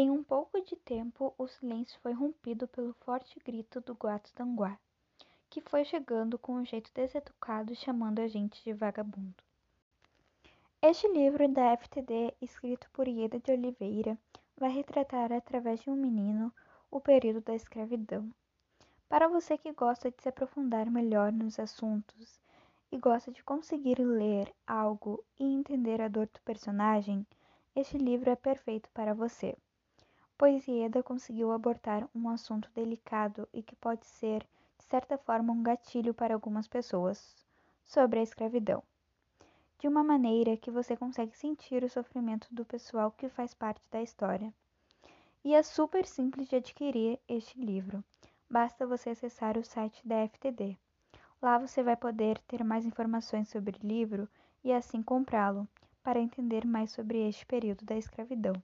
Em um pouco de tempo, o silêncio foi rompido pelo forte grito do gato Tanguá, que foi chegando com um jeito deseducado chamando a gente de vagabundo. Este livro da FTD, escrito por Ieda de Oliveira, vai retratar através de um menino o período da escravidão. Para você que gosta de se aprofundar melhor nos assuntos e gosta de conseguir ler algo e entender a dor do personagem, este livro é perfeito para você, pois Ieda conseguiu abordar um assunto delicado e que pode ser, de certa forma, um gatilho para algumas pessoas sobre a escravidão de uma maneira que você consegue sentir o sofrimento do pessoal que faz parte da história. E é super simples de adquirir este livro. Basta você acessar o site da FTD. Lá você vai poder ter mais informações sobre o livro e assim comprá-lo, para entender mais sobre este período da escravidão.